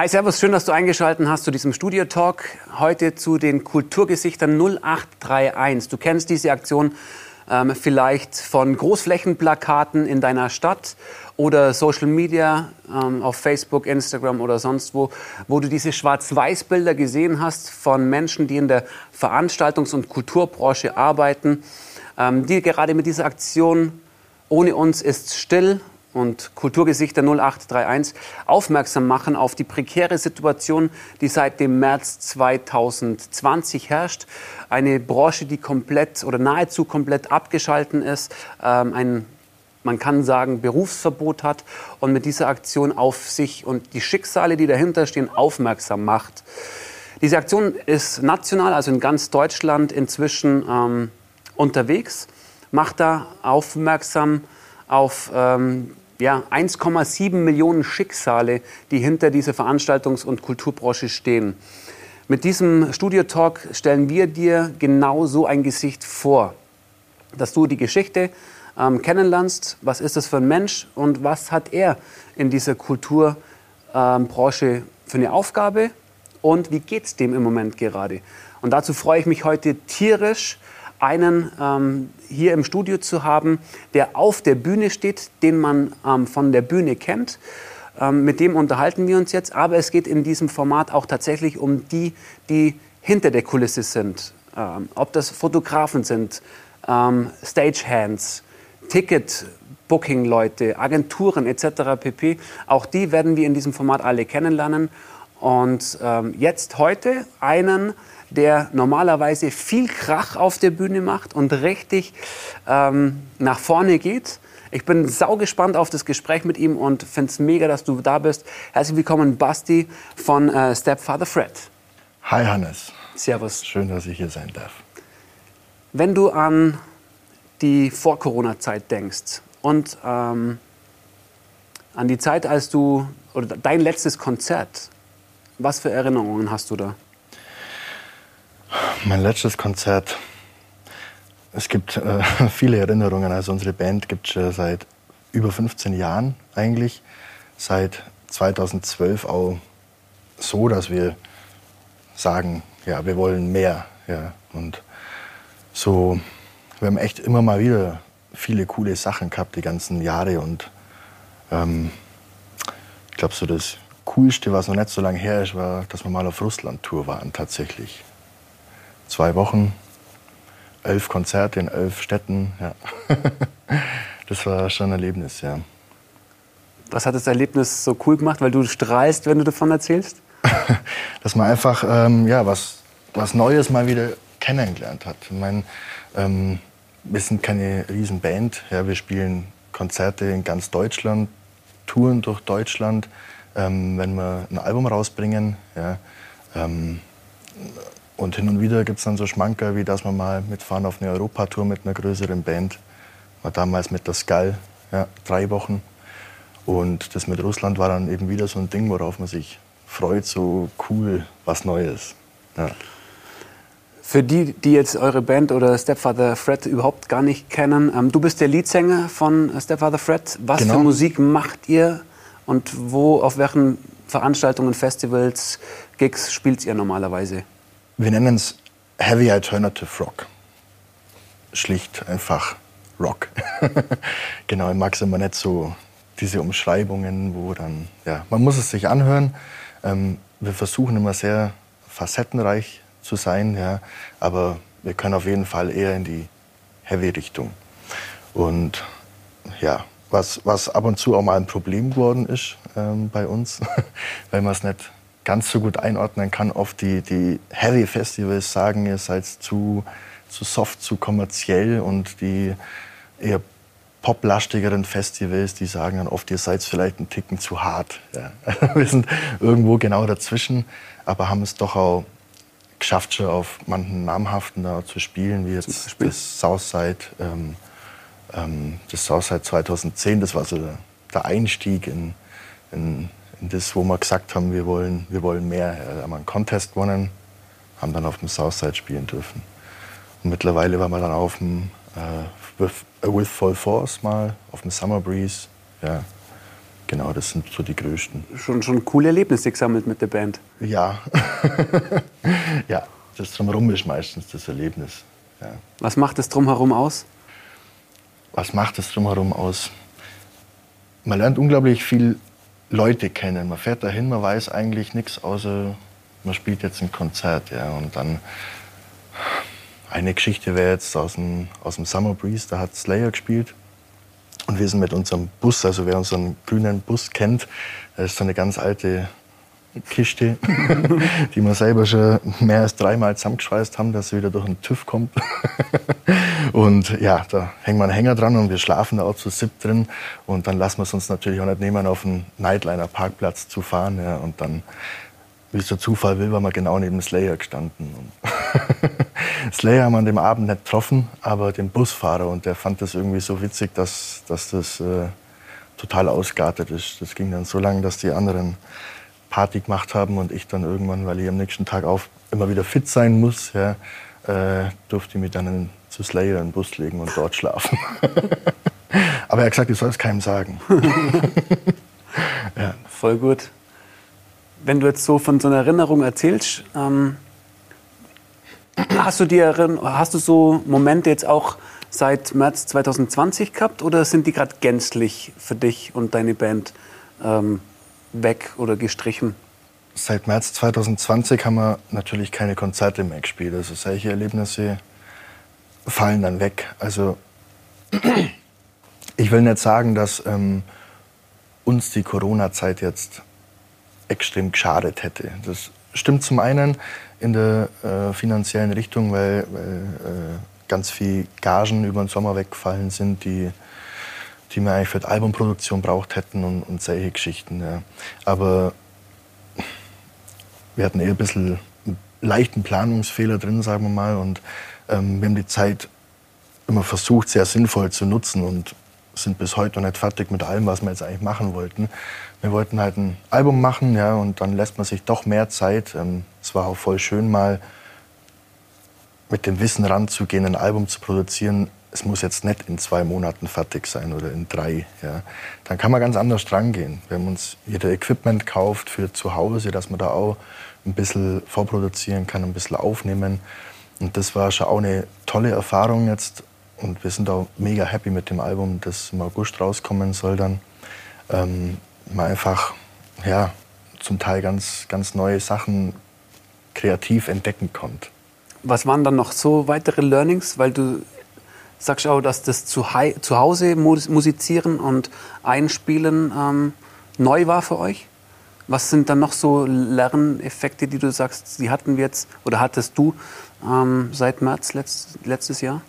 Hi, Servus, schön, dass du eingeschaltet hast zu diesem Studio-Talk. Heute zu den Kulturgesichtern 0831. Du kennst diese Aktion ähm, vielleicht von Großflächenplakaten in deiner Stadt oder Social Media ähm, auf Facebook, Instagram oder sonst wo, wo du diese Schwarz-Weiß-Bilder gesehen hast von Menschen, die in der Veranstaltungs- und Kulturbranche arbeiten, ähm, die gerade mit dieser Aktion Ohne uns ist still und Kulturgesichter 0831 aufmerksam machen auf die prekäre Situation, die seit dem März 2020 herrscht. Eine Branche, die komplett oder nahezu komplett abgeschalten ist, ähm, ein man kann sagen, Berufsverbot hat und mit dieser Aktion auf sich und die Schicksale, die dahinter stehen, aufmerksam macht. Diese Aktion ist national, also in ganz Deutschland inzwischen ähm, unterwegs, macht da aufmerksam auf ähm, ja, 1,7 Millionen Schicksale, die hinter dieser Veranstaltungs- und Kulturbranche stehen. Mit diesem Studio-Talk stellen wir dir genau so ein Gesicht vor, dass du die Geschichte ähm, kennenlernst. Was ist das für ein Mensch und was hat er in dieser Kulturbranche ähm, für eine Aufgabe und wie geht es dem im Moment gerade? Und dazu freue ich mich heute tierisch, einen ähm, hier im Studio zu haben, der auf der Bühne steht, den man ähm, von der Bühne kennt. Ähm, mit dem unterhalten wir uns jetzt. Aber es geht in diesem Format auch tatsächlich um die, die hinter der Kulisse sind. Ähm, ob das Fotografen sind, ähm, Stagehands, Ticket, Booking-Leute, Agenturen etc. pp. Auch die werden wir in diesem Format alle kennenlernen. Und ähm, jetzt heute einen, der normalerweise viel Krach auf der Bühne macht und richtig ähm, nach vorne geht. Ich bin saugespannt auf das Gespräch mit ihm und finde es mega, dass du da bist. Herzlich willkommen, Basti von äh, Stepfather Fred. Hi, Hannes. Servus. Schön, dass ich hier sein darf. Wenn du an die Vor-Corona-Zeit denkst und ähm, an die Zeit, als du, oder dein letztes Konzert, was für Erinnerungen hast du da? Mein letztes Konzert. Es gibt äh, viele Erinnerungen. Also unsere Band gibt es seit über 15 Jahren eigentlich. Seit 2012 auch so, dass wir sagen, ja, wir wollen mehr. Ja. Und so, wir haben echt immer mal wieder viele coole Sachen gehabt, die ganzen Jahre. Und ähm, ich glaube, so das Coolste, was noch nicht so lange her ist, war, dass wir mal auf Russland-Tour waren tatsächlich zwei Wochen, elf Konzerte in elf Städten. Ja. das war schon ein Erlebnis, ja. Was hat das Erlebnis so cool gemacht, weil du strahlst, wenn du davon erzählst? Dass man einfach ähm, ja, was, was Neues mal wieder kennengelernt hat. Ich meine, ähm, wir sind keine Riesenband. Ja, wir spielen Konzerte in ganz Deutschland, Touren durch Deutschland. Ähm, wenn wir ein Album rausbringen, ja, ähm, und hin und wieder gibt es dann so Schmanker, wie dass wir mal mitfahren auf eine Europatour mit einer größeren Band. War damals mit der Skull, ja, drei Wochen. Und das mit Russland war dann eben wieder so ein Ding, worauf man sich freut, so cool, was Neues. Ja. Für die, die jetzt eure Band oder Stepfather Fred überhaupt gar nicht kennen, ähm, du bist der Leadsänger von Stepfather Fred. Was genau. für Musik macht ihr und wo, auf welchen Veranstaltungen, Festivals, Gigs spielt ihr normalerweise? Wir nennen es Heavy Alternative Rock. Schlicht einfach Rock. genau, ich mag es immer nicht so, diese Umschreibungen, wo dann, ja, man muss es sich anhören. Ähm, wir versuchen immer sehr facettenreich zu sein, ja, aber wir können auf jeden Fall eher in die Heavy-Richtung. Und ja, was, was ab und zu auch mal ein Problem geworden ist ähm, bei uns, weil man es nicht ganz so gut einordnen kann. Oft die, die Heavy-Festivals sagen, ihr seid zu, zu soft, zu kommerziell und die eher poplastigeren Festivals, die sagen dann oft, ihr seid vielleicht ein Ticken zu hart. Ja. Wir sind irgendwo genau dazwischen, aber haben es doch auch geschafft, schon auf manchen namhaften da zu spielen, wie jetzt das Southside, ähm, ähm, das Southside 2010. Das war so der, der Einstieg in, in das, wo wir gesagt haben, wir wollen, wir wollen mehr. Wir haben einen Contest gewonnen, haben dann auf dem Southside spielen dürfen. Und mittlerweile waren wir dann auf dem äh, with, with Full Force mal, auf dem Summer Breeze. Ja. Genau, das sind so die größten. Schon, schon coole Erlebnisse gesammelt mit der Band. Ja. ja, das Drumherum ist meistens das Erlebnis. Ja. Was macht das Drumherum aus? Was macht das Drumherum aus? Man lernt unglaublich viel Leute kennen. Man fährt dahin, man weiß eigentlich nichts, außer man spielt jetzt ein Konzert. Ja, und dann eine Geschichte wäre jetzt aus dem, aus dem Summer Breeze, da hat Slayer gespielt. Und wir sind mit unserem Bus, also wer unseren grünen Bus kennt, das ist so eine ganz alte Kiste, die wir selber schon mehr als dreimal zusammengeschweißt haben, dass sie wieder durch den TÜV kommt. und ja, da hängen wir einen Hänger dran und wir schlafen da auch zu sieb drin. Und dann lassen wir es uns natürlich auch nicht nehmen, auf einen Nightliner-Parkplatz zu fahren. Ja, und dann wie es der Zufall will, waren wir genau neben Slayer gestanden. Slayer haben wir an dem Abend nicht getroffen, aber den Busfahrer. Und der fand das irgendwie so witzig, dass, dass das äh, total ausgeartet ist. Das ging dann so lange, dass die anderen Party gemacht haben und ich dann irgendwann, weil ich am nächsten Tag auf immer wieder fit sein muss, ja, äh, durfte ich mich dann in, zu Slayer in den Bus legen und dort schlafen. aber er hat gesagt, ich soll es keinem sagen. ja. Voll gut wenn du jetzt so von so einer Erinnerung erzählst, ähm, hast, du dir, hast du so Momente jetzt auch seit März 2020 gehabt oder sind die gerade gänzlich für dich und deine Band ähm, weg oder gestrichen? Seit März 2020 haben wir natürlich keine Konzerte mehr gespielt. Also solche Erlebnisse fallen dann weg. Also ich will nicht sagen, dass ähm, uns die Corona-Zeit jetzt extrem geschadet hätte. Das stimmt zum einen in der äh, finanziellen Richtung, weil, weil äh, ganz viel Gagen über den Sommer weggefallen sind, die, die wir eigentlich für die Albumproduktion braucht hätten und, und solche Geschichten. Ja. Aber wir hatten eher ein bisschen einen leichten Planungsfehler drin, sagen wir mal. Und ähm, wir haben die Zeit immer versucht, sehr sinnvoll zu nutzen und sind bis heute noch nicht fertig mit allem, was wir jetzt eigentlich machen wollten. Wir wollten halt ein Album machen, ja, und dann lässt man sich doch mehr Zeit. Ähm, es war auch voll schön, mal mit dem Wissen ranzugehen, ein Album zu produzieren. Es muss jetzt nicht in zwei Monaten fertig sein oder in drei. Ja. Dann kann man ganz anders drangehen. Wir haben uns jeder Equipment gekauft für zu Hause, dass man da auch ein bisschen vorproduzieren kann, ein bisschen aufnehmen. Und das war schon auch eine tolle Erfahrung jetzt. Und wir sind auch mega happy mit dem Album, das im August rauskommen soll dann. Ähm, man einfach, ja, zum Teil ganz, ganz neue Sachen kreativ entdecken konnte. Was waren dann noch so weitere Learnings? Weil du sagst auch, dass das zu, zu Hause musizieren und einspielen ähm, neu war für euch. Was sind dann noch so Lerneffekte, die du sagst, die hatten wir jetzt oder hattest du ähm, seit März letzt, letztes Jahr?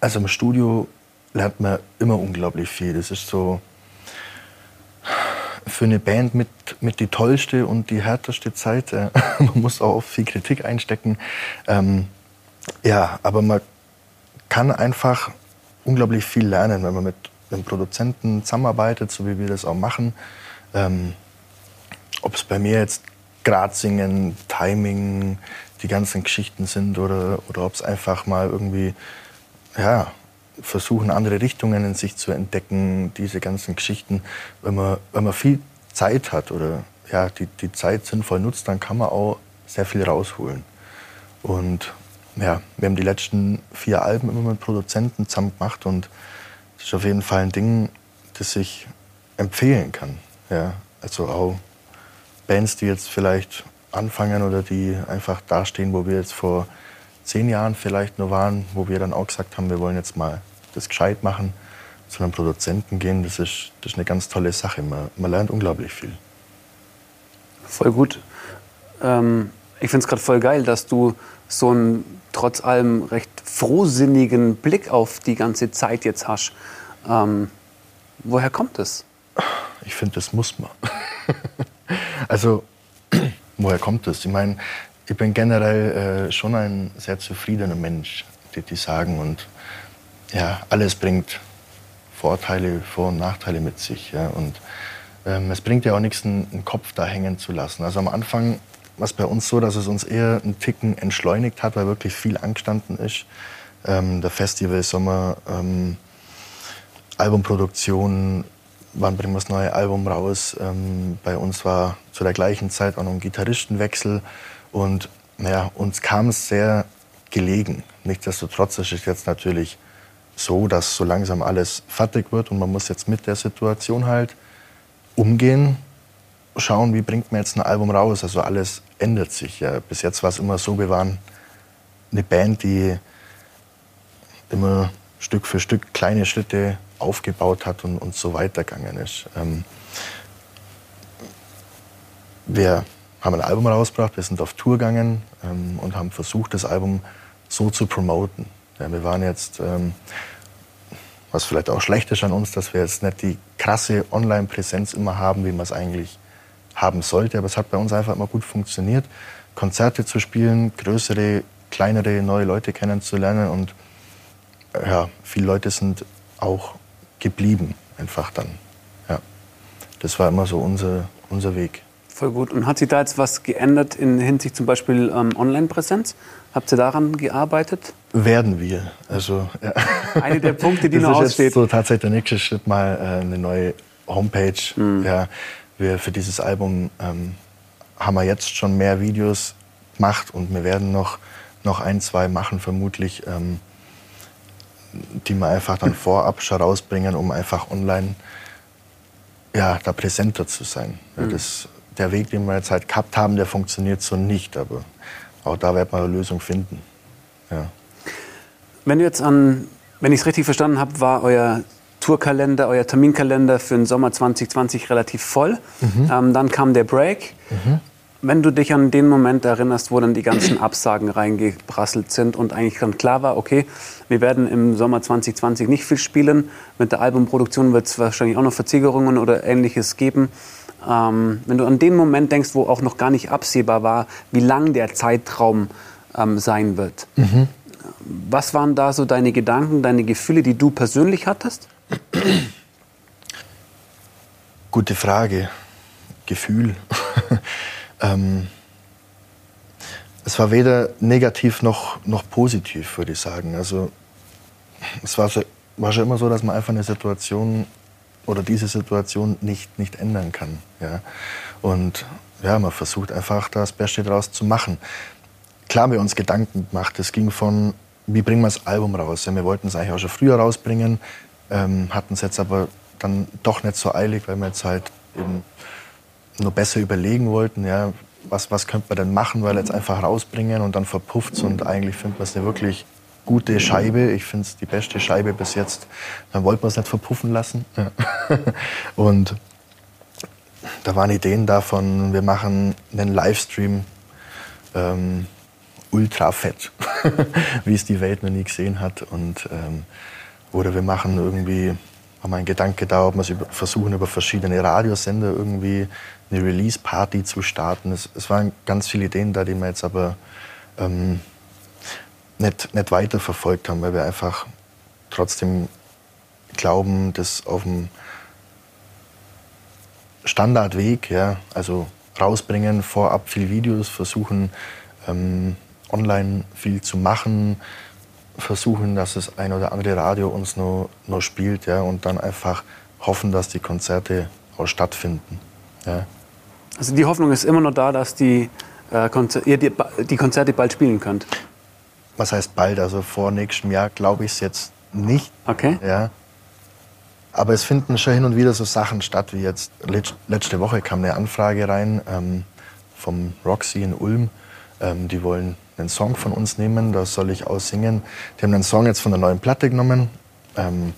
Also im Studio lernt man immer unglaublich viel. Das ist so für eine Band mit, mit die tollste und die härteste Zeit. Äh, man muss auch viel Kritik einstecken. Ähm, ja, aber man kann einfach unglaublich viel lernen, wenn man mit einem Produzenten zusammenarbeitet, so wie wir das auch machen. Ähm, Ob es bei mir jetzt Grad singen, Timing, die ganzen Geschichten sind oder, oder ob es einfach mal irgendwie ja, versuchen, andere Richtungen in sich zu entdecken, diese ganzen Geschichten. Wenn man, wenn man viel Zeit hat oder ja, die, die Zeit sinnvoll nutzt, dann kann man auch sehr viel rausholen. Und ja, wir haben die letzten vier Alben immer mit Produzenten zusammen gemacht und das ist auf jeden Fall ein Ding, das ich empfehlen kann. Ja, also auch Bands, die jetzt vielleicht anfangen oder die einfach dastehen, wo wir jetzt vor zehn Jahren vielleicht nur waren, wo wir dann auch gesagt haben, wir wollen jetzt mal das gescheit machen, zu einem Produzenten gehen, das ist, das ist eine ganz tolle Sache. Man, man lernt unglaublich viel. Voll gut. Ähm, ich finde es gerade voll geil, dass du so einen trotz allem recht frohsinnigen Blick auf die ganze Zeit jetzt hast. Ähm, woher kommt es? Ich finde, das muss man. also, woher kommt das? Ich meine, ich bin generell äh, schon ein sehr zufriedener Mensch, die, die sagen. Und ja, alles bringt Vorteile, Vor- und Nachteile mit sich. Ja. Und ähm, es bringt ja auch nichts, einen, Kopf da hängen zu lassen. Also am Anfang war es bei uns so, dass es uns eher einen Ticken entschleunigt hat, weil wirklich viel angestanden ist. Ähm, der Festival Sommer, ähm, Albumproduktion, wann bringen wir das neue Album raus. Ähm, bei uns war zu der gleichen Zeit auch noch ein Gitarristenwechsel und naja, uns kam es sehr gelegen. Nichtsdestotrotz ist es jetzt natürlich so, dass so langsam alles fertig wird und man muss jetzt mit der Situation halt umgehen, schauen, wie bringt man jetzt ein Album raus. Also alles ändert sich. Ja. Bis jetzt war es immer so, wir waren eine Band, die immer Stück für Stück kleine Schritte aufgebaut hat und, und so weitergegangen ist. Ähm, wir haben ein Album rausgebracht, wir sind auf Tour gegangen ähm, und haben versucht, das Album so zu promoten. Ja, wir waren jetzt, ähm, was vielleicht auch schlecht ist an uns, dass wir jetzt nicht die krasse Online-Präsenz immer haben, wie man es eigentlich haben sollte. Aber es hat bei uns einfach immer gut funktioniert, Konzerte zu spielen, größere, kleinere, neue Leute kennenzulernen. Und ja, viele Leute sind auch geblieben, einfach dann. Ja. Das war immer so unser, unser Weg. Voll gut. Und hat sich da jetzt was geändert in Hinsicht zum Beispiel ähm, Online-Präsenz? Habt ihr daran gearbeitet? Werden wir. Also, ja. Eine der Punkte, die das noch ist aussteht. Jetzt so tatsächlich der nächste Schritt mal äh, eine neue Homepage. Mhm. Ja, wir für dieses Album ähm, haben wir jetzt schon mehr Videos gemacht und wir werden noch, noch ein, zwei machen vermutlich, ähm, die wir einfach dann vorab schon rausbringen, um einfach online ja, da präsenter zu sein. Mhm. das, der Weg, den wir jetzt halt gehabt haben, der funktioniert so nicht, aber auch da wird man eine Lösung finden. Ja. Wenn du jetzt an, wenn ich es richtig verstanden habe, war euer Tourkalender, euer Terminkalender für den Sommer 2020 relativ voll. Ähm, dann kam der Break. Wenn du dich an den Moment erinnerst, wo dann die ganzen Absagen reingeprasselt sind und eigentlich dann klar war, okay, wir werden im Sommer 2020 nicht viel spielen. Mit der Albumproduktion wird es wahrscheinlich auch noch Verzögerungen oder ähnliches geben. Ähm, wenn du an den Moment denkst, wo auch noch gar nicht absehbar war, wie lang der Zeitraum ähm, sein wird. Was waren da so deine Gedanken, deine Gefühle, die du persönlich hattest? Gute Frage. Gefühl. ähm, es war weder negativ noch, noch positiv, würde ich sagen. Also es war, so, war schon immer so, dass man einfach eine Situation oder diese Situation nicht, nicht ändern kann. Ja? Und ja, man versucht einfach das Beste daraus zu machen. Klar haben wir uns Gedanken gemacht. Es ging von, wie bringen wir das Album raus? Ja, wir wollten es eigentlich auch schon früher rausbringen, ähm, hatten es jetzt aber dann doch nicht so eilig, weil wir jetzt halt eben nur besser überlegen wollten, ja, was, was könnte man denn machen, weil jetzt einfach rausbringen und dann verpufft und eigentlich findet man es eine wirklich gute Scheibe. Ich finde es die beste Scheibe bis jetzt. Dann wollten wir es nicht verpuffen lassen. Ja. und da waren Ideen davon, wir machen einen Livestream ähm, ultra fett, wie es die Welt noch nie gesehen hat. Und, ähm, oder wir machen irgendwie, einen Gedanke da, ob wir versuchen, über verschiedene Radiosender irgendwie eine Release-Party zu starten. Es, es, waren ganz viele Ideen da, die wir jetzt aber ähm, nicht, nicht weiterverfolgt haben, weil wir einfach trotzdem glauben, dass auf dem Standardweg, ja, also rausbringen, vorab viel Videos, versuchen ähm, online viel zu machen, versuchen, dass das ein oder andere Radio uns nur, nur spielt ja, und dann einfach hoffen, dass die Konzerte auch stattfinden. Ja. Also die Hoffnung ist immer noch da, dass die, äh, Konzer ihr die, die Konzerte bald spielen könnt. Was heißt bald? Also vor nächstem Jahr glaube ich es jetzt nicht. Okay. Ja. Aber es finden schon hin und wieder so Sachen statt, wie jetzt letzte Woche kam eine Anfrage rein ähm, vom Roxy in Ulm. Ähm, die wollen einen Song von uns nehmen, da soll ich aussingen. Die haben einen Song jetzt von der neuen Platte genommen, ähm,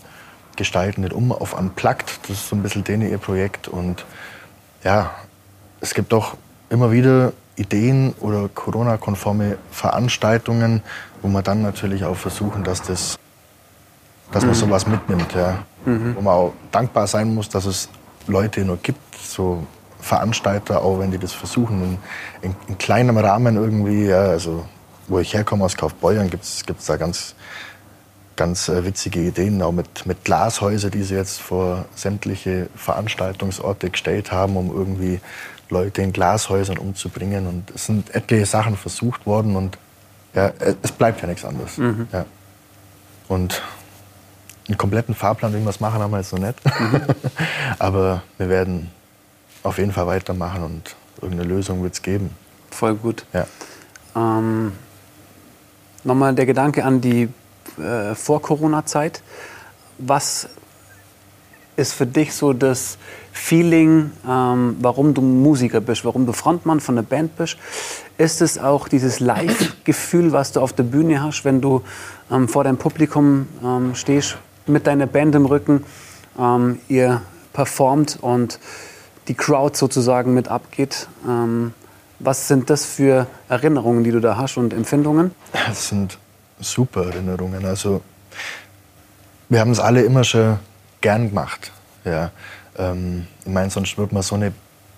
gestalten nicht um auf Unplugged. Das ist so ein bisschen denen ihr Projekt. Und ja, es gibt doch immer wieder Ideen oder Corona-konforme Veranstaltungen, wo man dann natürlich auch versuchen, dass das dass man sowas mitnimmt, ja. Wo man auch dankbar sein muss, dass es Leute nur gibt, so Veranstalter, auch wenn die das versuchen, in, in, in kleinem Rahmen irgendwie, ja, also wo ich herkomme aus Kaufbeuern, gibt es da ganz, ganz äh, witzige Ideen, auch mit, mit Glashäuser, die sie jetzt vor sämtliche Veranstaltungsorte gestellt haben, um irgendwie Leute in Glashäusern umzubringen. Und es sind etliche Sachen versucht worden und ja, es bleibt ja nichts anderes. Ja. Und einen kompletten Fahrplan, wie wir es machen, haben wir jetzt noch nicht. Mhm. Aber wir werden auf jeden Fall weitermachen und irgendeine Lösung wird es geben. Voll gut. Ja. Ähm, Nochmal der Gedanke an die äh, Vor-Corona-Zeit. Was ist für dich so das Feeling, ähm, warum du Musiker bist, warum du Frontmann von der Band bist? Ist es auch dieses Live-Gefühl, was du auf der Bühne hast, wenn du ähm, vor deinem Publikum ähm, stehst, mit deiner Band im Rücken, ähm, ihr performt und die Crowd sozusagen mit abgeht? Was sind das für Erinnerungen, die du da hast und Empfindungen? Das sind super Erinnerungen. Also wir haben es alle immer schon gern gemacht. Ja. Ähm, ich meine, sonst würde man so eine,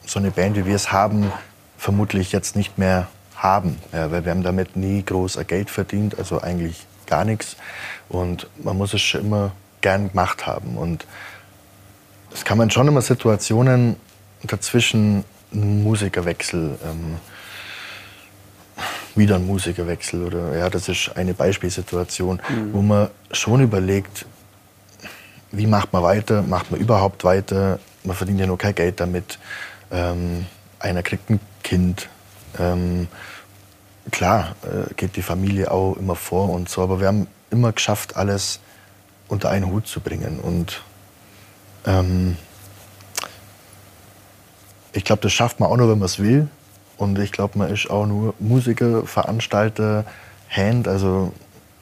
so eine Band, wie wir es haben, vermutlich jetzt nicht mehr haben. Ja, weil wir haben damit nie groß Geld verdient, also eigentlich gar nichts. Und man muss es schon immer gern gemacht haben. Und es kann man schon immer Situationen dazwischen Musikerwechsel, ähm, wieder ein Musikerwechsel oder ja, das ist eine Beispielsituation, mhm. wo man schon überlegt, wie macht man weiter, macht man überhaupt weiter, man verdient ja nur kein Geld damit, ähm, einer kriegt ein Kind, ähm, klar äh, geht die Familie auch immer vor und so, aber wir haben immer geschafft, alles unter einen Hut zu bringen. Und ähm, ich glaube, das schafft man auch nur, wenn man es will. Und ich glaube, man ist auch nur Musiker, Veranstalter, Hand. Also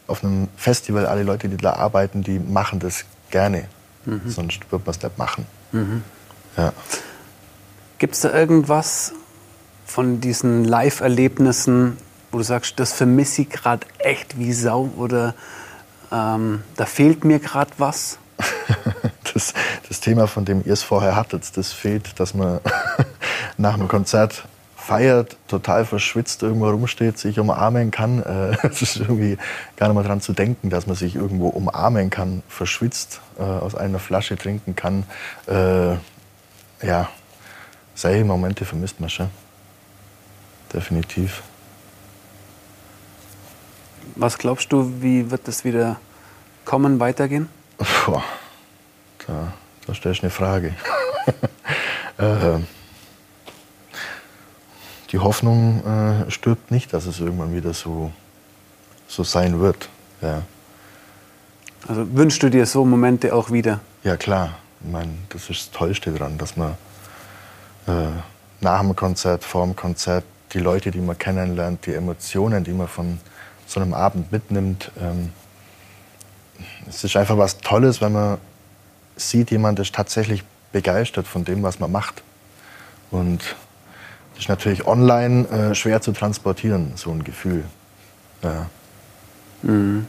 auf einem Festival, alle Leute, die da arbeiten, die machen das gerne. Mhm. Sonst wird man es nicht machen. Mhm. Ja. Gibt es da irgendwas von diesen Live-Erlebnissen, wo du sagst, das vermisse ich gerade echt wie Sau oder ähm, da fehlt mir gerade was? das, das Thema, von dem ihr es vorher hattet, das fehlt, dass man nach einem Konzert feiert, total verschwitzt irgendwo rumsteht, sich umarmen kann. Es ist irgendwie gar nicht mal dran zu denken, dass man sich irgendwo umarmen kann, verschwitzt, äh, aus einer Flasche trinken kann. Äh, ja, solche Momente vermisst man schon. Definitiv. Was glaubst du, wie wird das wieder kommen, weitergehen? Puh. Da, da stellst du eine Frage. äh, die Hoffnung äh, stirbt nicht, dass es irgendwann wieder so, so sein wird. Ja. Also wünschst du dir so Momente auch wieder? Ja, klar. Ich meine, das ist das Tollste daran, dass man äh, nach dem Konzert, vor dem Konzert, die Leute, die man kennenlernt, die Emotionen, die man von so einem Abend mitnimmt. Ähm, es ist einfach was Tolles, wenn man sieht, jemand ist tatsächlich begeistert von dem, was man macht. Und das ist natürlich online äh, schwer zu transportieren, so ein Gefühl. Ja. Mhm.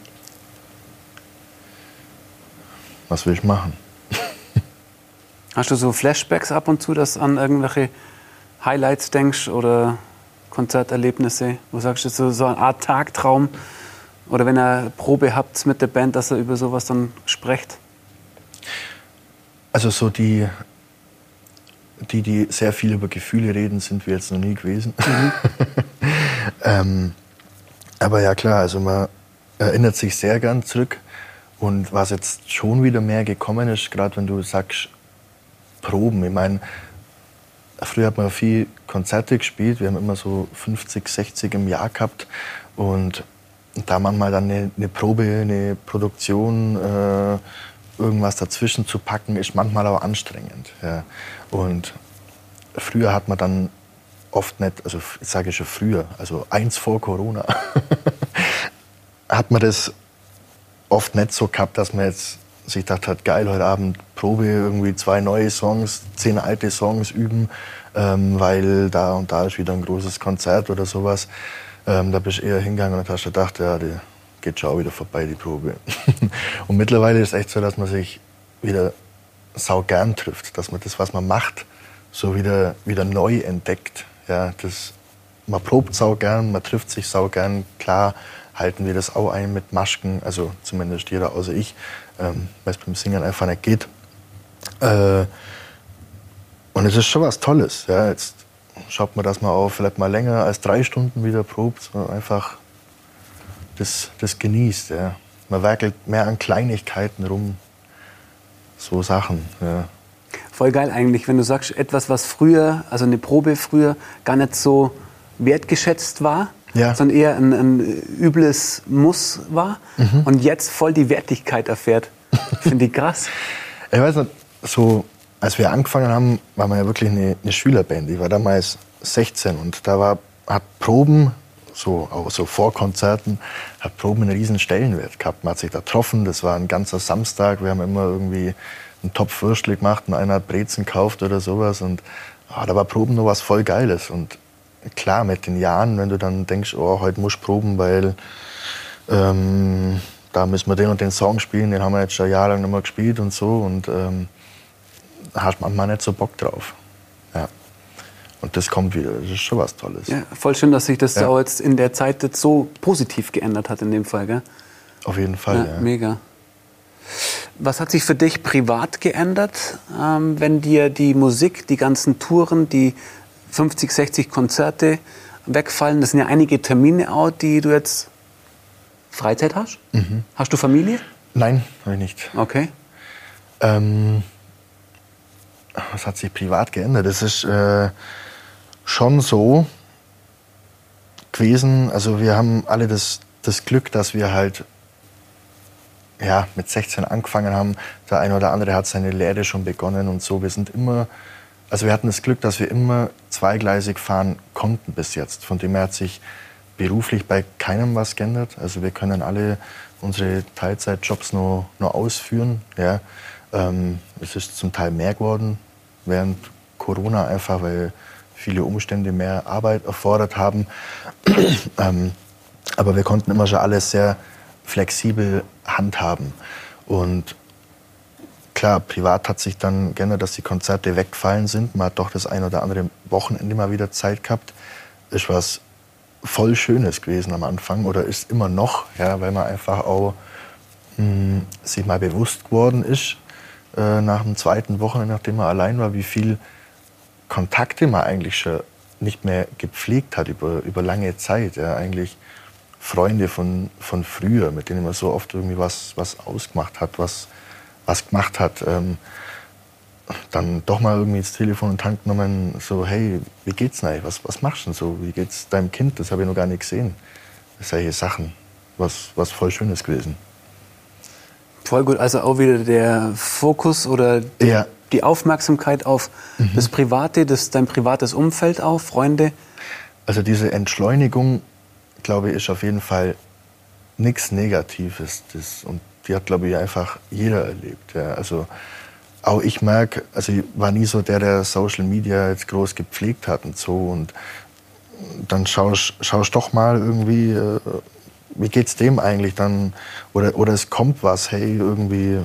Was will ich machen? Hast du so Flashbacks ab und zu, dass an irgendwelche Highlights denkst oder Konzerterlebnisse, wo sagst du so, so eine Art Tagtraum oder wenn ihr Probe habt mit der Band, dass er über sowas dann sprecht? Also so die, die, die sehr viel über Gefühle reden, sind wir jetzt noch nie gewesen. Mhm. ähm, aber ja klar, also man erinnert sich sehr gern zurück. Und was jetzt schon wieder mehr gekommen ist, gerade wenn du sagst, Proben. Ich meine, früher hat man viel Konzerte gespielt. Wir haben immer so 50, 60 im Jahr gehabt. Und da manchmal dann eine, eine Probe, eine Produktion, äh, irgendwas dazwischen zu packen, ist manchmal auch anstrengend. Ja. Und früher hat man dann oft nicht, also ich sage schon früher, also eins vor Corona, hat man das oft nicht so gehabt, dass man jetzt sich gedacht hat, geil, heute Abend Probe, irgendwie zwei neue Songs, zehn alte Songs üben, ähm, weil da und da ist wieder ein großes Konzert oder sowas. Ähm, da bist du eher hingegangen und hast gedacht, ja, die geht schon wieder vorbei, die Probe. und mittlerweile ist es echt so, dass man sich wieder sau gern trifft, dass man das, was man macht, so wieder, wieder neu entdeckt. Ja, das, man probt sau gern, man trifft sich sau gern. Klar halten wir das auch ein mit Masken, also zumindest jeder außer ich, ähm, weil es beim Singen einfach nicht geht. Äh, und es ist schon was Tolles. Ja. Jetzt schaut man, dass man auch vielleicht mal länger als drei Stunden wieder probt, sondern einfach das, das genießt. Ja. Man werkelt mehr an Kleinigkeiten rum, so Sachen. Ja. Voll geil eigentlich, wenn du sagst, etwas, was früher, also eine Probe früher gar nicht so wertgeschätzt war, ja. sondern eher ein, ein, übles Muss war mhm. und jetzt voll die Wertigkeit erfährt. Finde ich krass. Ich weiß nicht, so als wir angefangen haben, war man ja wirklich eine, eine Schülerband. Ich war damals 16 und da war, hat Proben, so, auch so vor Konzerten, hat Proben einen riesen Stellenwert gehabt. Man hat sich da getroffen, das war ein ganzer Samstag, wir haben immer irgendwie einen Topf Würstel gemacht und einer hat Brezen gekauft oder sowas und ah, da war Proben noch was voll Geiles und klar, mit den Jahren, wenn du dann denkst, oh, heute muss ich proben, weil ähm, da müssen wir den und den Song spielen, den haben wir jetzt schon jahrelang nicht mehr gespielt und so und ähm, da hat man mal nicht so Bock drauf. Und das kommt wieder, das ist schon was Tolles. Ja, voll schön, dass sich das ja. auch jetzt in der Zeit jetzt so positiv geändert hat in dem Fall, gell? Auf jeden Fall, ja. ja. Mega. Was hat sich für dich privat geändert, ähm, wenn dir die Musik, die ganzen Touren, die 50, 60 Konzerte wegfallen? Das sind ja einige Termine auch, die du jetzt Freizeit hast. Mhm. Hast du Familie? Nein, habe ich nicht. Okay. Ähm, was hat sich privat geändert? Das ist äh, schon so gewesen. Also wir haben alle das, das Glück, dass wir halt ja, mit 16 angefangen haben. Der eine oder andere hat seine Lehre schon begonnen und so. Wir sind immer, also wir hatten das Glück, dass wir immer zweigleisig fahren konnten bis jetzt. Von dem her hat sich beruflich bei keinem was geändert. Also wir können alle unsere Teilzeitjobs nur, nur ausführen. Ja. Ähm, es ist zum Teil mehr geworden während Corona, einfach weil viele Umstände mehr Arbeit erfordert haben. ähm, aber wir konnten immer schon alles sehr flexibel handhaben. Und klar, privat hat sich dann geändert, dass die Konzerte weggefallen sind. Man hat doch das ein oder andere Wochenende mal wieder Zeit gehabt. Ist was voll Schönes gewesen am Anfang oder ist immer noch, ja, weil man einfach auch mh, hm, sich mal bewusst geworden ist äh, nach dem zweiten Wochenende, nachdem man allein war, wie viel Kontakte man eigentlich schon nicht mehr gepflegt hat über, über lange Zeit. Ja, eigentlich Freunde von, von früher, mit denen man so oft irgendwie was, was ausgemacht hat, was, was gemacht hat. Ähm, dann doch mal irgendwie ins Telefon und Tank genommen, so, hey, wie geht's denn Was, was machst du denn so? Wie geht's deinem Kind? Das habe ich noch gar nicht gesehen. Solche Sachen, was, was voll Schönes gewesen. Voll gut, also auch wieder der Fokus oder die, ja. Die Aufmerksamkeit auf mhm. das Private, das, dein privates Umfeld auch, Freunde. Also diese Entschleunigung, glaube ich, ist auf jeden Fall nichts Negatives. Das, und die hat, glaube ich, einfach jeder erlebt. Ja. Also auch ich merke, also ich war nie so der, der Social Media jetzt groß gepflegt hat und so. Und dann schaust du doch mal irgendwie, äh, wie geht's dem eigentlich dann? Oder, oder es kommt was, hey, irgendwie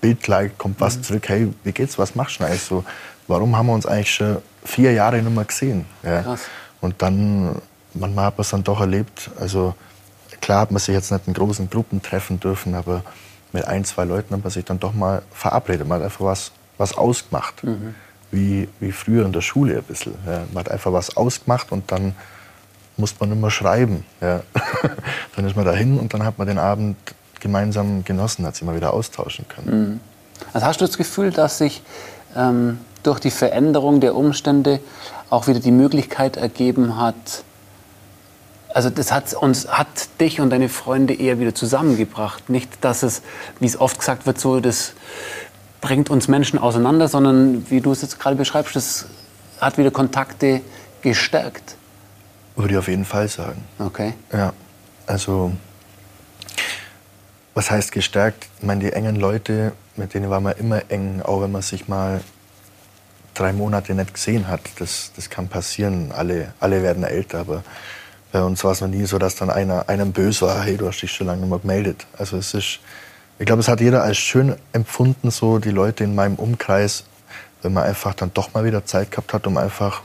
Bild-like, kommt was mhm. zurück, hey, wie geht's, was machst du eigentlich so? Warum haben wir uns eigentlich schon vier Jahre nicht mehr gesehen? Ja. Krass. Und dann, manchmal hat man es dann doch erlebt, also klar hat man sich jetzt nicht in großen Gruppen treffen dürfen, aber mit ein, zwei Leuten hat man sich dann doch mal verabredet. Man hat einfach was, was ausgemacht. Mhm. Wie, wie früher in der Schule ein bisschen. Ja. Man hat einfach was ausgemacht und dann muss man immer schreiben. Ja. dann ist man dahin und dann hat man den Abend gemeinsam genossen, hat sich mal wieder austauschen können. Mhm. Also hast du das Gefühl, dass sich ähm, durch die Veränderung der Umstände auch wieder die Möglichkeit ergeben hat, also das hat uns, hat dich und deine Freunde eher wieder zusammengebracht. Nicht, dass es, wie es oft gesagt wird, so, das bringt uns Menschen auseinander, sondern wie du es jetzt gerade beschreibst, das hat wieder Kontakte gestärkt. Würde ich auf jeden Fall sagen. Okay. Ja, also was heißt gestärkt? Ich meine, die engen Leute, mit denen war man immer eng, auch wenn man sich mal drei Monate nicht gesehen hat. Das, das kann passieren. Alle, alle werden älter, aber bei uns war es noch nie so, dass dann einer einem böse war, hey, du hast dich schon lange nicht mehr gemeldet. Also es ist, ich glaube, es hat jeder als schön empfunden, so die Leute in meinem Umkreis, wenn man einfach dann doch mal wieder Zeit gehabt hat, um einfach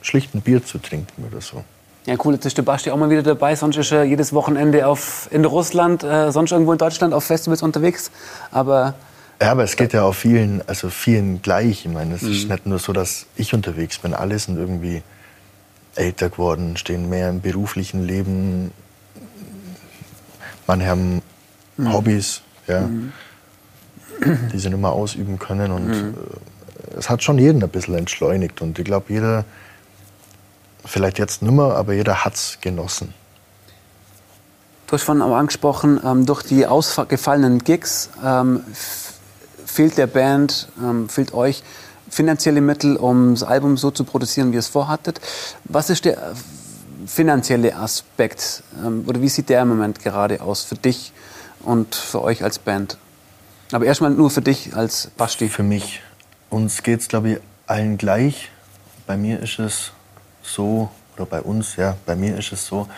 schlicht ein Bier zu trinken oder so. Ja, cool, jetzt ist der Basti auch mal wieder dabei. Sonst ist er jedes Wochenende auf, in Russland, äh, sonst irgendwo in Deutschland auf Festivals unterwegs. Aber ja, aber es geht ja auch vielen, also vielen gleich. Ich meine, es mhm. ist nicht nur so, dass ich unterwegs bin. Alle sind irgendwie älter geworden, stehen mehr im beruflichen Leben. Manche haben mhm. Hobbys. Ja. Mhm. die sie nicht mehr ausüben können. Und mhm. es hat schon jeden ein bisschen entschleunigt. Und ich glaube, jeder, vielleicht jetzt nicht mehr, aber jeder hat es genossen. Du hast vorhin auch angesprochen, ähm, durch die ausgefallenen Gigs ähm, fehlt der Band, ähm, fehlt euch finanzielle Mittel, um das Album so zu produzieren, wie ihr es vorhattet. Was ist der finanzielle Aspekt ähm, oder wie sieht der im Moment gerade aus für dich und für euch als Band? Aber erstmal nur für dich als Basti. Für mich. Uns geht es, glaube ich, allen gleich. Bei mir ist es so, oder bei uns, ja, bei mir ist es so,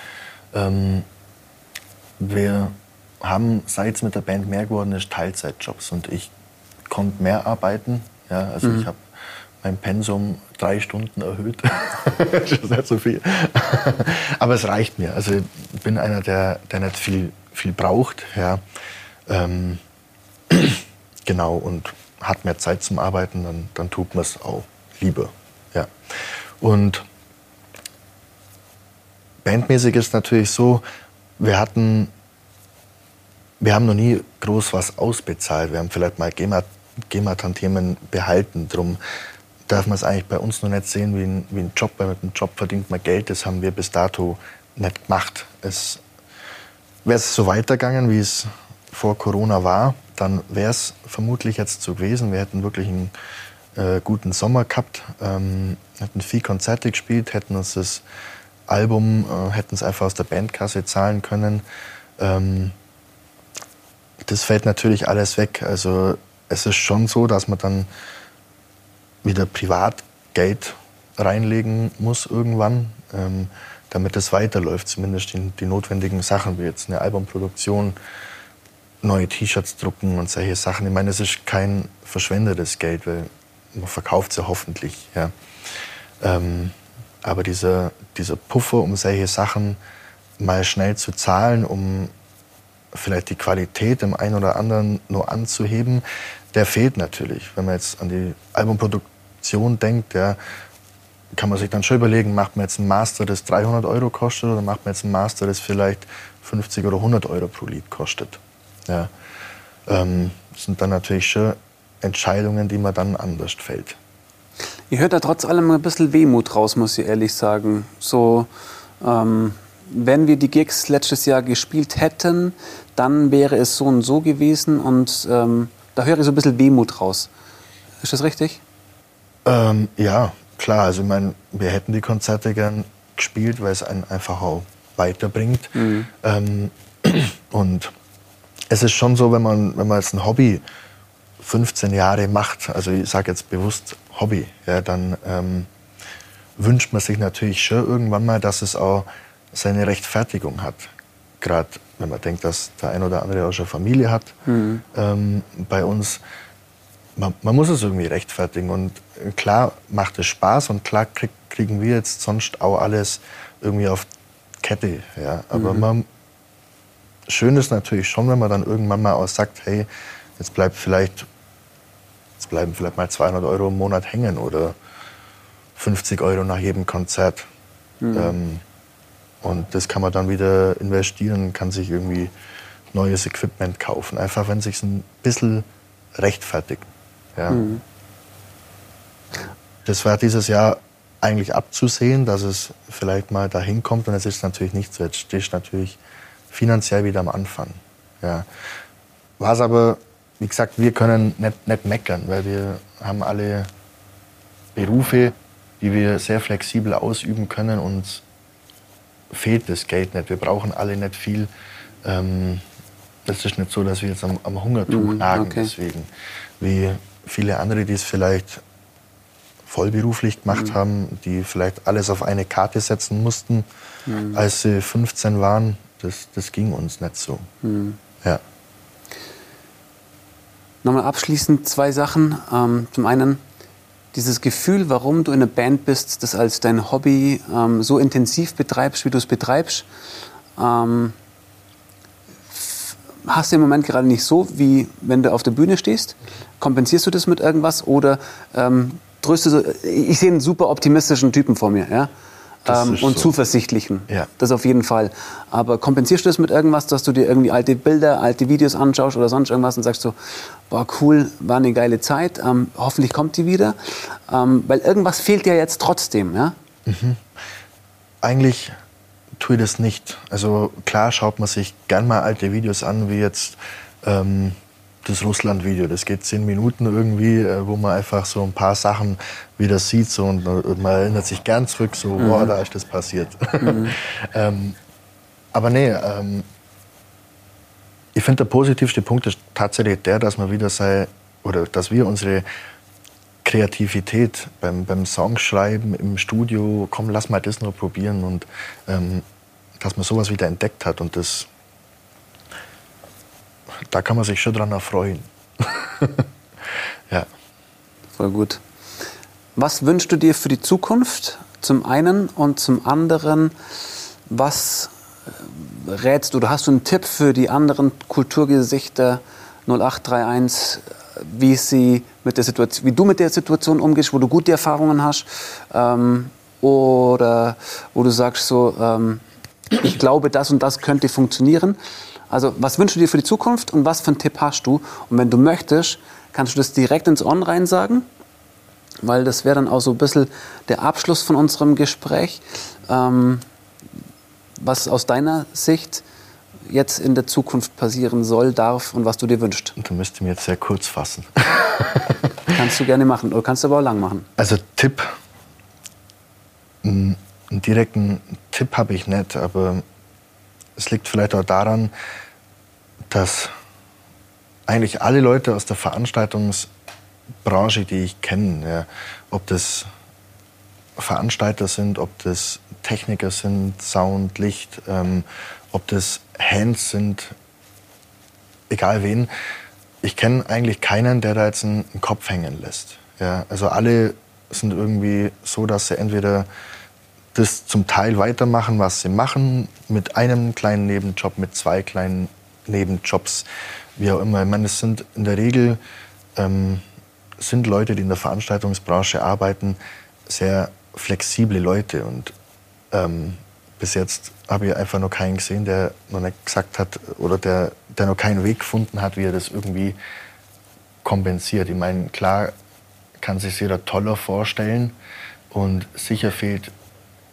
ähm, wir haben, seit es mit der Band mehr geworden ist, Teilzeitjobs und ich konnte mehr arbeiten. Ja, also mhm. ich habe mein Pensum drei Stunden erhöht. das ist nicht so viel. Aber es reicht mir. Also ich bin einer, der, der nicht viel, viel braucht. Ja. Ähm, genau, und hat mehr Zeit zum Arbeiten, dann, dann tut man es auch lieber. Ja. Und bandmäßig ist natürlich so, wir hatten, wir haben noch nie groß was ausbezahlt. Wir haben vielleicht mal GEMA-Tantiemen behalten. Drum darf man es eigentlich bei uns noch nicht sehen wie ein, wie ein Job, weil mit einem Job verdient man Geld. Das haben wir bis dato nicht gemacht. Es wäre es so weitergegangen, wie es vor Corona war, dann wäre es vermutlich jetzt so gewesen. Wir hätten wirklich einen äh, guten Sommer gehabt, ähm, hätten viel Konzerte gespielt, hätten uns das Album, äh, hätten es einfach aus der Bandkasse zahlen können. Ähm, das fällt natürlich alles weg. Also es ist schon so, dass man dann wieder Privatgeld reinlegen muss irgendwann, ähm, damit es weiterläuft. Zumindest die, die, notwendigen Sachen wie jetzt eine Albumproduktion, neue T-Shirts drucken und solche Sachen. Ich meine, es ist kein verschwendetes Geld, weil man verkauft es ja hoffentlich. Ja. Ähm, aber dieser, dieser Puffer, um solche Sachen mal schnell zu zahlen, um vielleicht die Qualität im einen oder anderen nur anzuheben, der fehlt natürlich. Wenn man jetzt an die Albumproduktion denkt, ja, kann man sich dann schon überlegen, macht man jetzt ein Master, das 300 Euro kostet oder macht man jetzt ein Master, das vielleicht 50 oder 100 Euro pro Lied kostet. Ja, ähm, das sind dann natürlich schon Entscheidungen, die man dann anders fällt. Ich höre da trotz allem ein bisschen Wehmut raus, muss ich ehrlich sagen. So, ähm, wenn wir die Gigs letztes Jahr gespielt hätten, dann wäre es so und so gewesen und ähm, da höre ich so ein bisschen Wehmut raus. Ist das richtig? Ähm, ja, klar. Also ich meine, wir hätten die Konzerte gern gespielt, weil es einen einfach auch weiterbringt. Mhm. Ähm, und es ist schon so, wenn man, wenn man jetzt ein Hobby 15 Jahre macht, also ich sage jetzt bewusst Hobby, ja, dann ähm, wünscht man sich natürlich schon irgendwann mal, dass es auch seine Rechtfertigung hat. Gerade wenn man denkt, dass der ein oder andere auch schon Familie hat. Mhm. Ähm, bei uns man, man, muss es irgendwie rechtfertigen. Und klar macht es Spaß und klar krieg, kriegen wir jetzt sonst auch alles irgendwie auf Kette. Ja. Aber mhm. man, schön ist natürlich schon, wenn man dann irgendwann mal auch sagt, hey, jetzt bleibt vielleicht, jetzt bleiben vielleicht mal 200 Euro im Monat hängen oder 50 Euro nach jedem Konzert. Mhm. Ähm, und das kann man dann wieder investieren, kann sich irgendwie neues Equipment kaufen. Einfach, wenn sich ein bisschen rechtfertigt. Ja. Mhm. Das war dieses Jahr eigentlich abzusehen, dass es vielleicht mal dahin kommt und es ist natürlich nicht so. Jetzt stehst du natürlich finanziell wieder am Anfang. Ja. War es aber, wie gesagt, wir können nicht, nicht meckern, weil wir haben alle Berufe, die wir sehr flexibel ausüben können. und fehlt das Geld nicht. Wir brauchen alle nicht viel. Ähm, das ist nicht so, dass wir jetzt am, am Hungertuch mhm, nagen. Okay. Deswegen, wie viele andere, die es vielleicht vollberuflich gemacht mhm. haben, die vielleicht alles auf eine Karte setzen mussten, mhm. als sie 15 waren. Das, das ging uns nicht so. Mhm. Ja. Nochmal abschließend zwei Sachen. Ähm, zum einen dieses Gefühl, warum du in einer Band bist, das als dein Hobby ähm, so intensiv betreibst, wie du es betreibst. Ähm, hast du im Moment gerade nicht so, wie wenn du auf der Bühne stehst? Kompensierst du das mit irgendwas oder ähm, tröstest du, ich sehe einen super optimistischen Typen vor mir, ja? Ähm, und so. zuversichtlichen. Ja. Das auf jeden Fall. Aber kompensierst du das mit irgendwas, dass du dir irgendwie alte Bilder, alte Videos anschaust oder sonst irgendwas und sagst so, boah cool, war eine geile Zeit, ähm, hoffentlich kommt die wieder. Ähm, weil irgendwas fehlt ja jetzt trotzdem, ja? Mhm. Eigentlich tue ich das nicht. Also klar schaut man sich gern mal alte Videos an, wie jetzt ähm, das Russland-Video. Das geht zehn Minuten irgendwie, äh, wo man einfach so ein paar Sachen wieder sieht so, und, und man erinnert sich gern zurück, so, mhm. boah, da ist das passiert. Mhm. ähm, aber nee, ähm, ich finde, der positivste Punkt ist tatsächlich der, dass man wieder sei, oder dass wir unsere Kreativität beim, beim Songschreiben im Studio, komm, lass mal das noch probieren und ähm, dass man sowas wieder entdeckt hat und das, da kann man sich schon dran erfreuen. ja. Voll gut. Was wünschst du dir für die Zukunft? Zum einen und zum anderen, was äh, rätst du? Hast du einen Tipp für die anderen Kulturgesichter 0831 wie, sie mit der Situation, wie du mit der Situation umgehst, wo du gute Erfahrungen hast ähm, oder wo du sagst so, ähm, ich glaube, das und das könnte funktionieren. Also was wünschst du dir für die Zukunft und was für einen Tipp hast du? Und wenn du möchtest, kannst du das direkt ins On rein sagen, weil das wäre dann auch so ein bisschen der Abschluss von unserem Gespräch. Ähm, was aus deiner Sicht jetzt in der Zukunft passieren soll, darf und was du dir wünschst? Du müsstest mir jetzt sehr kurz fassen. kannst du gerne machen oder kannst du aber auch lang machen. Also Tipp, einen direkten Tipp habe ich nicht, aber es liegt vielleicht auch daran, dass eigentlich alle Leute aus der Veranstaltungsbranche, die ich kenne, ja, ob das Veranstalter sind, ob das Techniker sind, Sound, Licht, ähm, ob das Hands sind, egal wen. Ich kenne eigentlich keinen, der da jetzt einen, Kopf hängen lässt. Ja, also alle sind irgendwie so, dass sie entweder das zum Teil weitermachen, was sie machen, mit einem kleinen Nebenjob, mit zwei kleinen Nebenjobs, wie auch immer. Ich meine, es sind in der Regel ähm, sind Leute, die in der Veranstaltungsbranche arbeiten, sehr flexible Leute und ähm, bis jetzt habe ich einfach noch keinen gesehen, der noch nicht gesagt hat oder der, der noch keinen Weg gefunden hat, wie er das irgendwie kompensiert. Ich meine, klar kann sich jeder toller vorstellen und sicher fehlt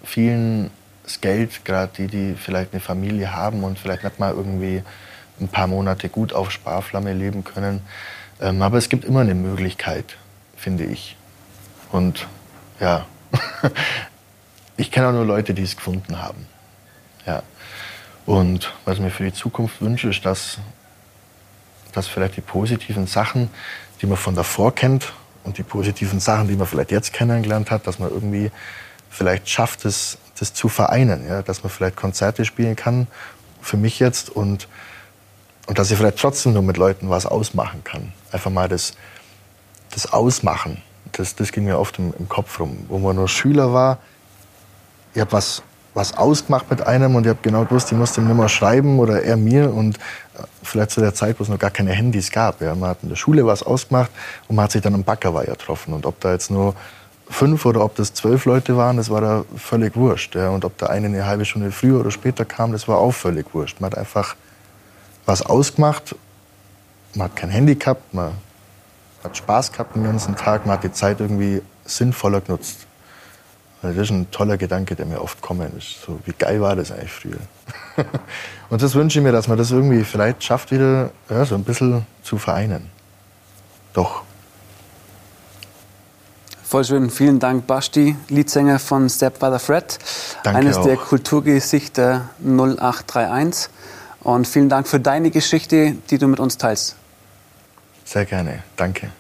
vielen das Geld, gerade die, die vielleicht eine Familie haben und vielleicht nicht mal irgendwie ein paar Monate gut auf Sparflamme leben können. Ähm, aber es gibt immer eine Möglichkeit, finde ich. Und ja, ich kenne auch nur Leute, die es gefunden haben. Ja. Und was ich mir für die Zukunft wünsche, ist, dass, dass vielleicht die positiven Sachen, die man von davor kennt und die positiven Sachen, die man vielleicht jetzt kennengelernt hat, dass man irgendwie vielleicht schafft, das, das zu vereinen. Ja? Dass man vielleicht Konzerte spielen kann, für mich jetzt, und, und dass ich vielleicht trotzdem nur mit Leuten was ausmachen kann. Einfach mal das, das Ausmachen. Das, das ging mir oft im, im Kopf rum. Wo man nur Schüler war, ich habe was, was ausgemacht mit einem und ich habe genau gewusst, ich musste ihm nicht mehr schreiben oder er mir und äh, vielleicht zu der Zeit, wo es noch gar keine Handys gab. Ja. Man hat in der Schule was ausgemacht und man hat sich dann am Backerweiher getroffen und ob da jetzt nur fünf oder ob das zwölf Leute waren, das war da völlig wurscht. Ja. Und ob der eine eine halbe Stunde früher oder später kam, das war auch völlig wurscht. Man hat einfach was ausgemacht, man hat kein Handy gehabt, man hat Spaß gehabt den ganzen Tag, man hat die Zeit irgendwie sinnvoller genutzt. Das ist ein toller Gedanke, der mir oft kommt. So, wie geil war das eigentlich früher? Und das wünsche ich mir, dass man das irgendwie vielleicht schafft, wieder ja, so ein bisschen zu vereinen. Doch. Voll schön. Vielen Dank, Basti, Leadsänger von Stepfather Fred. Danke Eines auch. der Kulturgesichter 0831. Und vielen Dank für deine Geschichte, die du mit uns teilst. Sehr gerne. Danke.